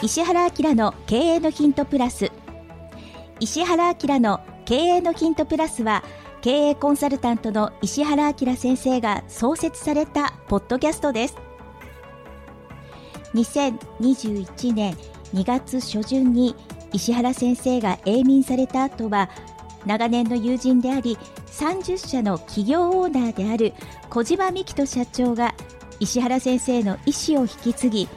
石原明の経営のヒントプラス。石原明の経営のヒントプラスは経営コンサルタントの石原明先生が創設されたポッドキャストです。2021年2月初旬に石原先生が永眠された後は長年の友人であり30社の企業オーナーである小島美希人社長が石原先生の意思を引き継ぎ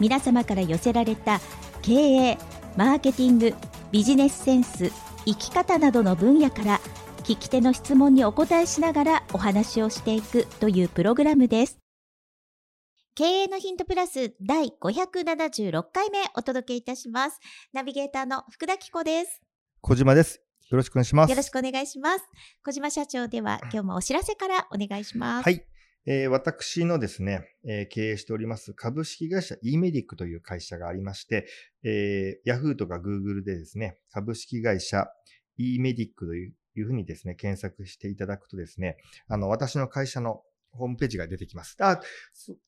皆様から寄せられた経営マーケティングビジネスセンス生き方などの分野から聞き手の質問にお答えしながらお話をしていくというプログラムです。経営のヒントプラス第576回目お届けいたします。ナビゲーターの福田紀子です。小島です。よろしくお願いします。よろしくお願いします。小島社長では今日もお知らせからお願いします。はいえー、私のですね、えー、経営しております株式会社 e メディックという会社がありまして、えー、Yahoo とか Google でですね、株式会社 e メディックというふうにですね、検索していただくとですね、あの、私の会社のホームページが出てきます。あ、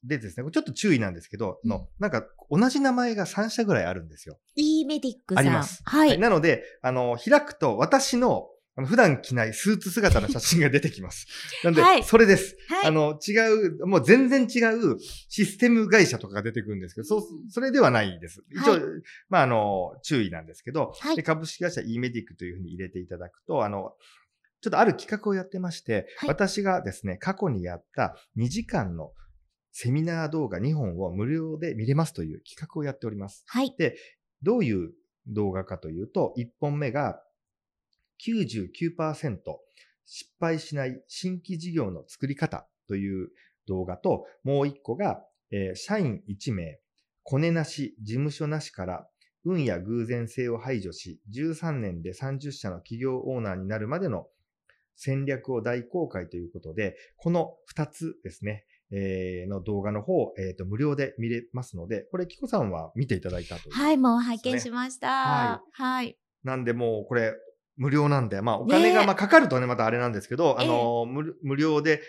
でですね、ちょっと注意なんですけど、うん、の、なんか同じ名前が3社ぐらいあるんですよ。e メディックさん。あります。はい。はい、なので、あの、開くと私のあの普段着ないスーツ姿の写真が出てきます。なんで、はい、それです、はい。あの、違う、もう全然違うシステム会社とかが出てくるんですけど、そう、それではないです。一応、はい、まあ、あの、注意なんですけど、で株式会社 e メディックというふうに入れていただくと、あの、ちょっとある企画をやってまして、私がですね、過去にやった2時間のセミナー動画2本を無料で見れますという企画をやっております。はい。で、どういう動画かというと、1本目が99%失敗しない新規事業の作り方という動画と、もう一個が、えー、社員1名、コネなし、事務所なしから、運や偶然性を排除し、13年で30社の企業オーナーになるまでの戦略を大公開ということで、この2つですね、えー、の動画の方、えっ、ー、と、無料で見れますので、これ、キコさんは見ていただいたと、ね、はい、もう拝見しました。はい。はい。なんで、もう、これ、無料なんで、まあ、お金が、まあ、かかるとね、またあれなんですけど、あの、無料で、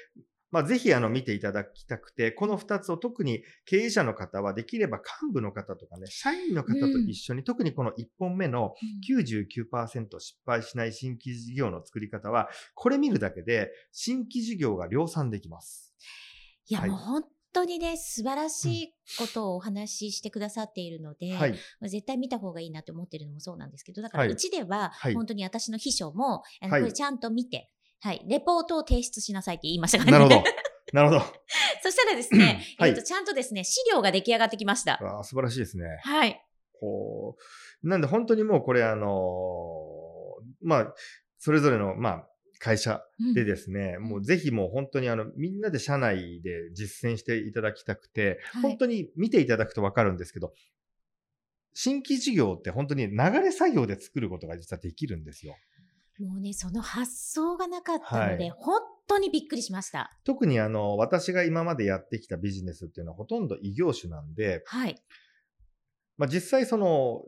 まあ、ぜひ、あの、見ていただきたくて、この二つを特に経営者の方は、できれば幹部の方とかね、社員の方と一緒に、うん、特にこの一本目の99%失敗しない新規事業の作り方は、これ見るだけで、新規事業が量産できます。いや、はい、もう本当にね、素晴らしいことをお話ししてくださっているので、はい、絶対見た方がいいなと思ってるのもそうなんですけど、だからうちでは、本当に私の秘書も、あのこれちゃんと見て、はい、レポートを提出しなさいって言いましたからね。なるほど。なるほど。そしたらですね、えっと、ちゃんとですね、資料が出来上がってきました。あ素晴らしいですね。はい。こう、なんで本当にもうこれあのー、まあ、それぞれの、まあ、会社でですね、うん、もうぜひもう本当にあの、みんなで社内で実践していただきたくて、はい、本当に見ていただくとわかるんですけど、新規事業って本当に流れ作業で作ることが実はできるんですよ。もうね、その発想がなかったので、はい、本当にびっくりしました。特にあの、私が今までやってきたビジネスっていうのはほとんど異業種なんで、はい。まあ実際その、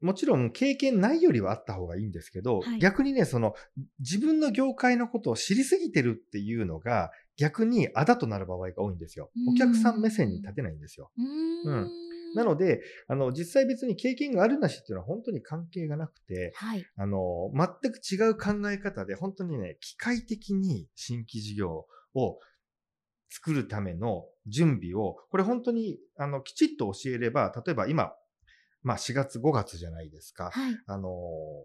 もちろん経験ないよりはあった方がいいんですけど、はい、逆にね、その自分の業界のことを知りすぎてるっていうのが逆にあだとなる場合が多いんですよ。お客さん目線に立てないんですよ。うん。うん。なので、あの、実際別に経験があるなしっていうのは本当に関係がなくて、はい、あの、全く違う考え方で、本当にね、機械的に新規事業を作るための準備を、これ本当に、あの、きちっと教えれば、例えば今、まあ4月5月じゃないですか。はい、あの、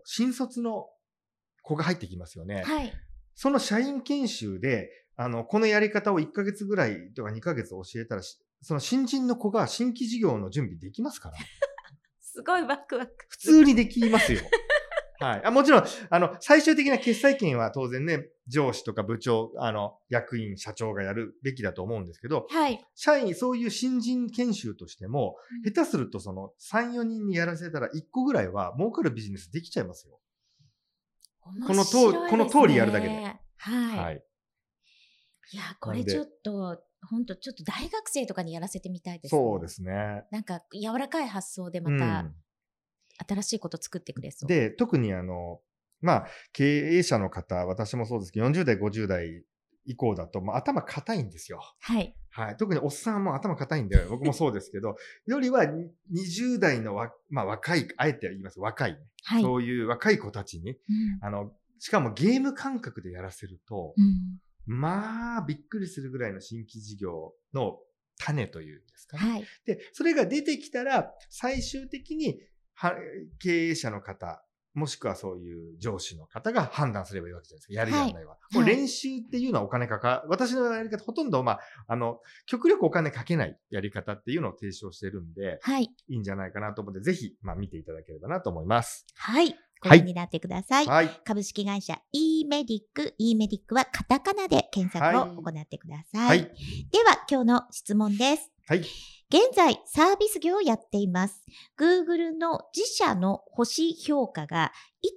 新卒の子が入ってきますよね。はい、その社員研修で、あの、このやり方を1ヶ月ぐらいとか2ヶ月教えたら、その新人の子が新規事業の準備できますから。すごいワクワク。普通にできますよ。はい。あもちろん、あの、最終的な決裁権は当然ね、上司とか部長、あの、役員、社長がやるべきだと思うんですけど、はい。社員、そういう新人研修としても、うん、下手するとその3、4人にやらせたら1個ぐらいは儲かるビジネスできちゃいますよ。このと、この通りやるだけで。はい。はい。いや、これちょっと、本当ちょっと大学生とかにやらせてみたいです、ね、そうですね。なんか柔らかい発想でまた、新しいこと作ってくれそう。で、特にあの、まあ、経営者の方、私もそうですけど、40代、50代以降だと、まあ、頭硬いんですよ。はい。はい。特におっさんも頭硬いんで、僕もそうですけど、よりは20代のわ、まあ、若い、あえて言います、若い、ね、はい、そういう若い子たちに、うん、あの、しかもゲーム感覚でやらせると、うん、まあ、びっくりするぐらいの新規事業の種というんですかね。はい、で、それが出てきたら、最終的に、経営者の方、もしくはそういう上司の方が判断すればいいわけじゃないですか。やるやらないは。はい、もう練習っていうのはお金かか、私のやり方ほとんど、まあ、あの、極力お金かけないやり方っていうのを提唱してるんで、はい。いいんじゃないかなと思って、ぜひ、まあ、見ていただければなと思います。はい。ご覧になってください。はい。株式会社 e メディック、e メディックはカタカナで検索を行ってください。はい。では、今日の質問です。はい。現在、サービス業をやっています。Google の自社の星評価が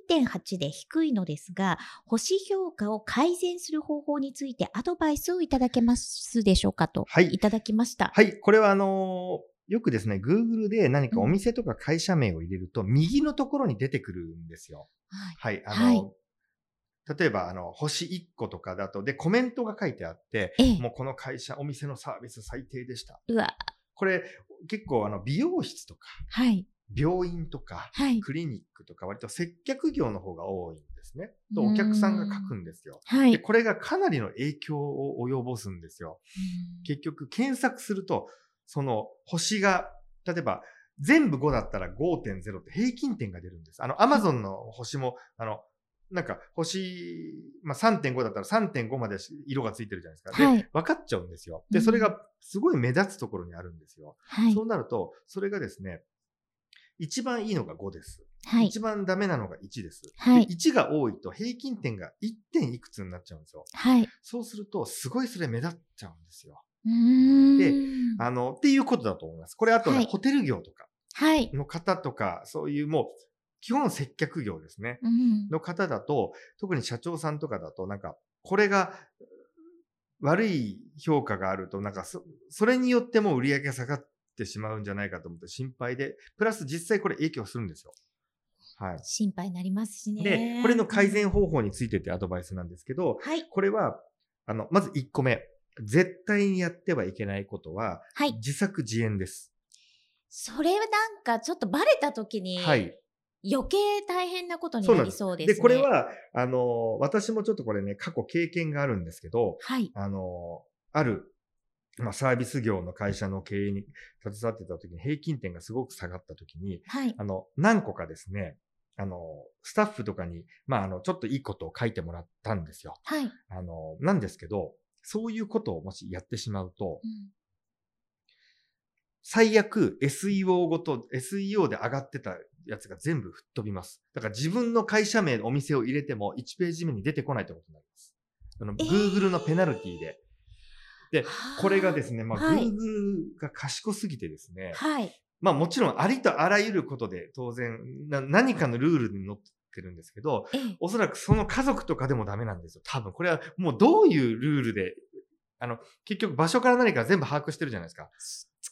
1.8で低いのですが、星評価を改善する方法についてアドバイスをいただけますでしょうかと、はい、いただきました。はい、これはあのーよくですね、Google で何かお店とか会社名を入れると、右のところに出てくるんですよ。はい。はい、あの、はい、例えば、あの、星1個とかだと、で、コメントが書いてあって、もうこの会社、お店のサービス最低でした。うわ。これ、結構、あの、美容室とか、はい。病院とか、はい、クリニックとか、割と接客業の方が多いんですね。と、お客さんが書くんですよ。はい。で、これがかなりの影響を及ぼすんですよ。結局、検索すると、その星が、例えば全部5だったら5.0って平均点が出るんです。あの、アマゾンの星も、あの、なんか星、まあ、3.5だったら3.5まで色がついてるじゃないですか。で、はい、分かっちゃうんですよ。で、それがすごい目立つところにあるんですよ。はい、そうなると、それがですね、一番いいのが5です。はい、一番ダメなのが1です。はい、で1が多いと平均点が1点いくつになっちゃうんですよ。はい、そうすると、すごいそれ目立っちゃうんですよ。で、あの、っていうことだと思います。これあとね、はい、ホテル業とかの方とか、そういうもう、基本接客業ですね。の方だと、特に社長さんとかだと、なんか、これが悪い評価があると、なんかそ、それによっても売り上げが下がってしまうんじゃないかと思って心配で、プラス実際これ影響するんですよ。はい。心配になりますしね。で、これの改善方法についてってアドバイスなんですけど、はい。これは、あの、まず1個目。絶対にやってはいけないことは、はい、自作自演です。それなんかちょっとバレた時に、はい、余計大変なことになりそうですね。でこれは、あの、私もちょっとこれね、過去経験があるんですけど、はい、あの、ある、まあ、サービス業の会社の経営に携わってた時に平均点がすごく下がった時に、はい、あの、何個かですね、あの、スタッフとかに、まあ、あの、ちょっといいことを書いてもらったんですよ。はい。あの、なんですけど、そういうことをもしやってしまうと、うん、最悪 SEO ごと、SEO で上がってたやつが全部吹っ飛びます。だから自分の会社名、お店を入れても1ページ目に出てこないってことになります。あの、Google のペナルティで。で、これがですね、まあ、はい、Google が賢すぎてですね、はい。まあもちろんありとあらゆることで当然何かのルールにのっってるんですけど、おそらくその家族とかでもダメなんですよ。多分。これはもうどういうルールで、あの、結局場所から何か全部把握してるじゃないですか。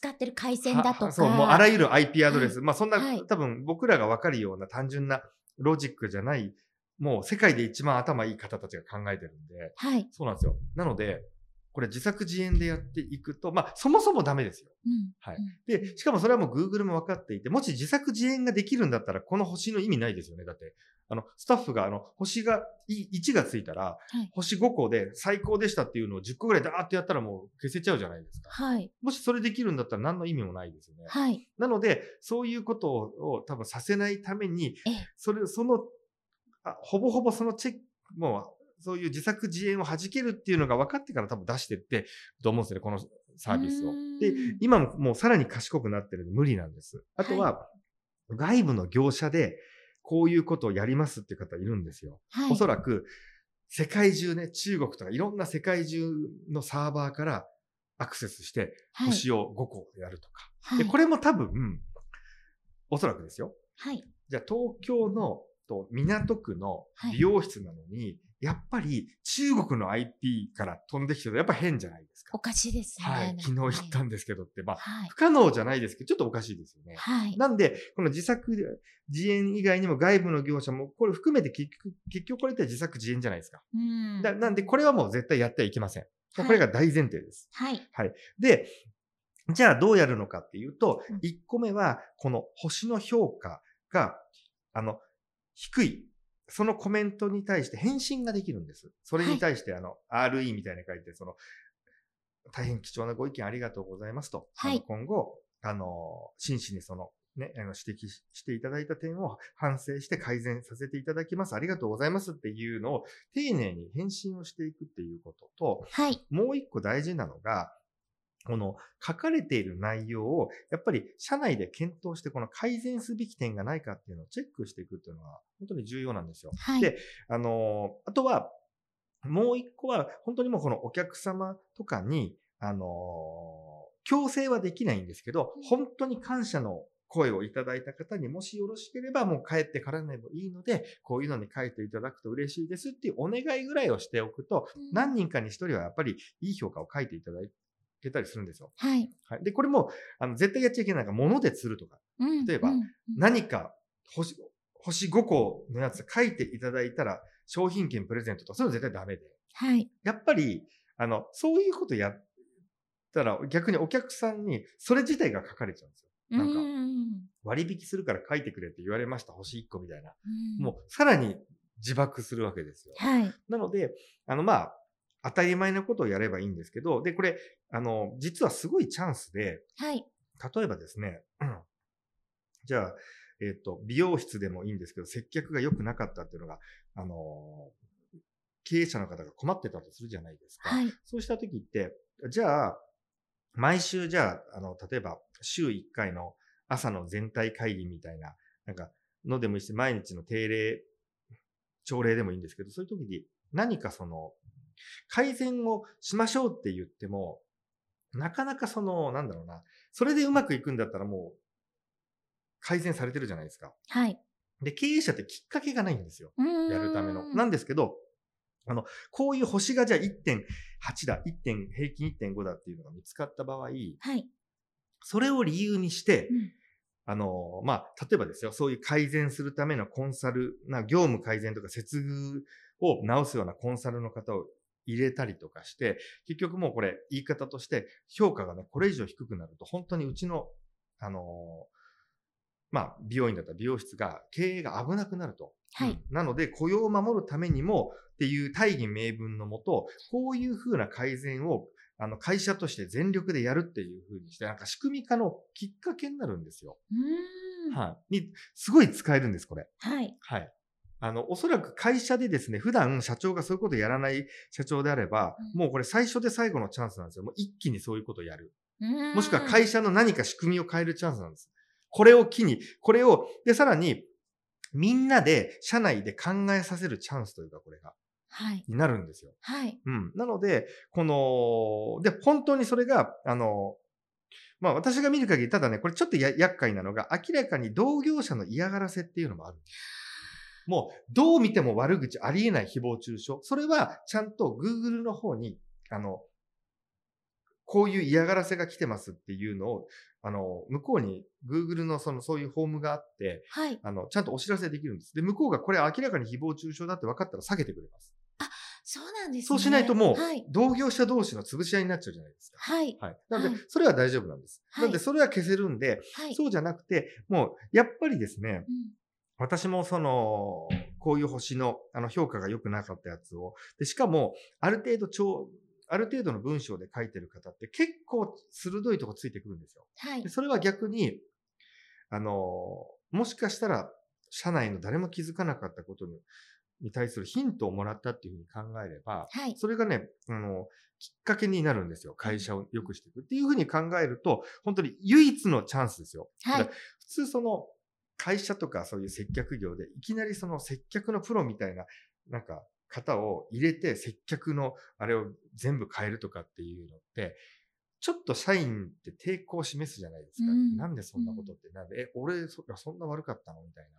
使ってる回線だとか。そう、もうあらゆる IP アドレス。はい、まあそんな、はい、多分僕らがわかるような単純なロジックじゃない、もう世界で一番頭いい方たちが考えてるんで、はい。そうなんですよ。なので、これ自作自演でやっていくと、まあ、そもそもダメですよ。うん、はい。で、しかもそれはもう Google も分かっていて、もし自作自演ができるんだったら、この星の意味ないですよね。だって、あの、スタッフが、あの、星が、1がついたら、はい、星5個で最高でしたっていうのを10個ぐらいダーってやったらもう消せちゃうじゃないですか。はい。もしそれできるんだったら何の意味もないですよね。はい。なので、そういうことを多分させないために、それ、その、あほぼほぼそのチェック、もう、そういう自作自演を弾けるっていうのが分かってから多分出してってと思うんですよね、このサービスを。で、今ももうさらに賢くなってるんで無理なんです。あとは、はい、外部の業者でこういうことをやりますっていう方いるんですよ。はい、おそらく、世界中ね、中国とかいろんな世界中のサーバーからアクセスして、星を5個やるとか。はい、で、これも多分、おそらくですよ。はい。じゃあ東京のと港区の美容室なのに、やっぱり中国の IP から飛んできてるとやっぱ変じゃないですか。おかしいですね。はい。昨日言ったんですけどって、まあ、はい、不可能じゃないですけど、ちょっとおかしいですよね。はい。なんで、この自作自演以外にも外部の業者も、これ含めて結局、結局これって自作自演じゃないですか。うん。だなんで、これはもう絶対やってはいけません。これが大前提です。はい。はい。で、じゃあどうやるのかっていうと、1個目は、この星の評価が、あの、低い。そのコメントに対して返信ができるんです。それに対して、あの、RE みたいに書いて、その、大変貴重なご意見ありがとうございますと。はい。今後、あの、真摯にその、ね、あの指摘していただいた点を反省して改善させていただきます。ありがとうございますっていうのを丁寧に返信をしていくっていうことと、はい。もう一個大事なのが、この書かれている内容を、やっぱり社内で検討して、この改善すべき点がないかっていうのをチェックしていくっていうのは、本当に重要なんですよ。はい、で、あの、あとは、もう一個は、本当にもうこのお客様とかに、あの、強制はできないんですけど、本当に感謝の声をいただいた方にもしよろしければもう帰ってからでもいいので、こういうのに書いていただくと嬉しいですっていうお願いぐらいをしておくと、何人かに一人はやっぱりいい評価を書いていただいけたりするんですよ。はい。はい、で、これも、あの、絶対やっちゃいけないのが、物で釣るとか。例えば、何か星、星5個のやつ書いていただいたら、商品券プレゼントとか、そういうの絶対ダメで。はい。やっぱり、あの、そういうことやったら、逆にお客さんに、それ自体が書かれちゃうんですよ。なんか、割引するから書いてくれって言われました、星1個みたいな。もう、さらに自爆するわけですよ。はい。なので、あの、まあ、当たり前のことをやればいいんですけど、で、これ、あの、実はすごいチャンスで、はい。例えばですね、じゃあ、えっ、ー、と、美容室でもいいんですけど、接客が良くなかったっていうのが、あの、経営者の方が困ってたとするじゃないですか。はい。そうした時って、じゃあ、毎週じゃあ、あの、例えば、週1回の朝の全体会議みたいな、なんか、のでもいいし、毎日の定例、朝礼でもいいんですけど、そういう時に何かその、改善をしましょうって言っても、なかなかその、なんだろうな、それでうまくいくんだったらもう、改善されてるじゃないですか。はい。で、経営者ってきっかけがないんですよ。やるための。なんですけど、あの、こういう星がじゃあ1.8だ、1. 点、平均1.5だっていうのが見つかった場合、はい。それを理由にして、うん、あの、まあ、例えばですよ、そういう改善するためのコンサル、な業務改善とか接遇を直すようなコンサルの方を入れたりとかして、結局もうこれ言い方として評価がね、これ以上低くなると、本当にうちの、あのー、まあ、美容院だったら美容室が経営が危なくなると。はい。なので、雇用を守るためにもっていう大義名分のもと、こういうふうな改善をあの、会社として全力でやるっていうふうにして、なんか仕組み化のきっかけになるんですよ。はい。に、すごい使えるんです、これ。はい。はい。あの、おそらく会社でですね、普段社長がそういうことやらない社長であれば、うん、もうこれ最初で最後のチャンスなんですよ。もう一気にそういうことをやる。もしくは会社の何か仕組みを変えるチャンスなんです。これを機に、これを、で、さらに、みんなで、社内で考えさせるチャンスというか、これが。はい。になるんですよ。はい。うん。なので、この、で、本当にそれが、あの、まあ私が見る限り、ただね、これちょっとや厄介なのが、明らかに同業者の嫌がらせっていうのもある。もう、どう見ても悪口ありえない誹謗中傷。それは、ちゃんと Google の方に、あの、こういう嫌がらせが来てますっていうのを、あの、向こうに Google のその、そういうフォームがあって、はい。あの、ちゃんとお知らせできるんです。で、向こうがこれ明らかに誹謗中傷だって分かったら下げてくれます。あ、そうなんですね。そうしないともう、同業者同士の潰し合いになっちゃうじゃないですか。はい。はい。なので、それは大丈夫なんです。はい、なので、それは消せるんで、はい、そうじゃなくて、もう、やっぱりですね、うん私もその、こういう星の、あの、評価が良くなかったやつを、で、しかも、ある程度超、ある程度の文章で書いてる方って結構鋭いとこついてくるんですよ。はい。でそれは逆に、あの、もしかしたら、社内の誰も気づかなかったことに、に対するヒントをもらったっていうふうに考えれば、はい、それがね、あの、きっかけになるんですよ。会社を良くしていくっていうふうに考えると、本当に唯一のチャンスですよ。はい、普通その、会社とかそういう接客業で、いきなりその接客のプロみたいな、なんか、方を入れて接客のあれを全部変えるとかっていうのって、ちょっと社員って抵抗を示すじゃないですか。うん、なんでそんなことって、なんで、え、俺そ、そんな悪かったのみたいな。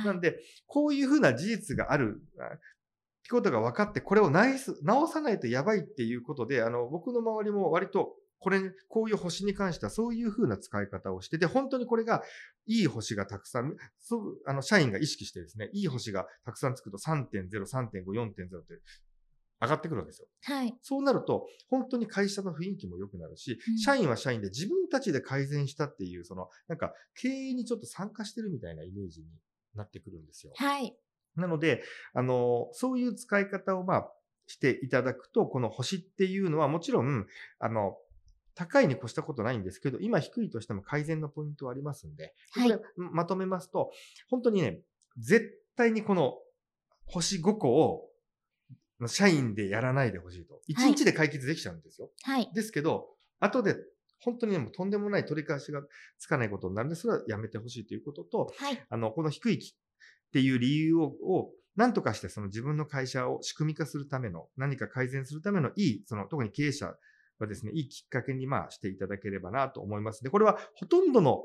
はい、なんで、こういうふうな事実があるってことが分かって、これを直す直さないとやばいっていうことで、あの、僕の周りも割と、これ、こういう星に関してはそういう風な使い方をしてて、本当にこれがいい星がたくさん、そう、あの、社員が意識してですね、いい星がたくさんつくと3.0、3.5、4.0って上がってくるわけですよ。はい。そうなると、本当に会社の雰囲気も良くなるし、うん、社員は社員で自分たちで改善したっていう、その、なんか、経営にちょっと参加してるみたいなイメージになってくるんですよ。はい。なので、あの、そういう使い方を、まあ、していただくと、この星っていうのはもちろん、あの、高いに越したことないんですけど、今低いとしても改善のポイントはありますんで、これまとめますと、本当にね、絶対にこの星5個を社員でやらないでほしいと。1日で解決できちゃうんですよ。はい。ですけど、後で本当にもうとんでもない取り返しがつかないことになるんで、それはやめてほしいということと、はい。あの、この低いっていう理由を、を何とかしてその自分の会社を仕組み化するための、何か改善するためのいい、その特に経営者はですね、いいきっかけにまあしていただければなと思いますで、これはほとんどの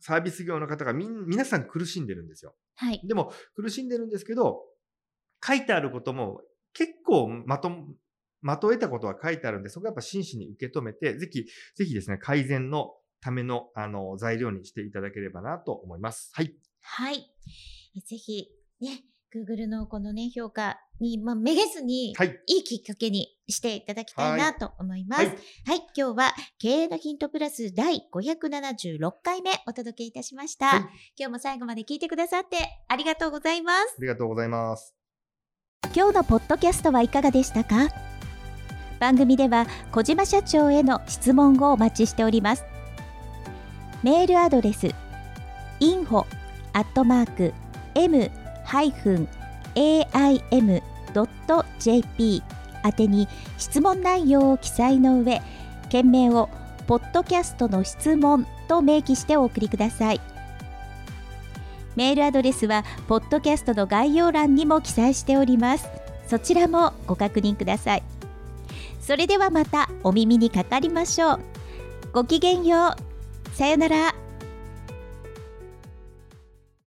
サービス業の方がみん、皆さん苦しんでるんですよ。はい。でも苦しんでるんですけど、書いてあることも結構まと、まとえたことは書いてあるんで、そこはやっぱ真摯に受け止めて、ぜひ、ぜひですね、改善のための、あの、材料にしていただければなと思います。はい。はい。ぜひ、ね、Google のこのね、評価に、まあ、めげずに、はい、いいきっかけにしていただきたいなと思います。はい、はい、今日は経営のヒントプラス第576回目お届けいたしました、はい、今日も最後まで聞いてくださってありがとうございます。ありがとうございます。今日のポッドキャストはいかがでしたか？番組では小島社長への質問をお待ちしております。メールアドレス info アットマーク m-aim.jp 宛てに質問内容を記載の上、件名をポッドキャストの質問と明記してお送りください。メールアドレスはポッドキャストの概要欄にも記載しております。そちらもご確認ください。それではまたお耳にかかりましょう。ごきげんよう。さよなら。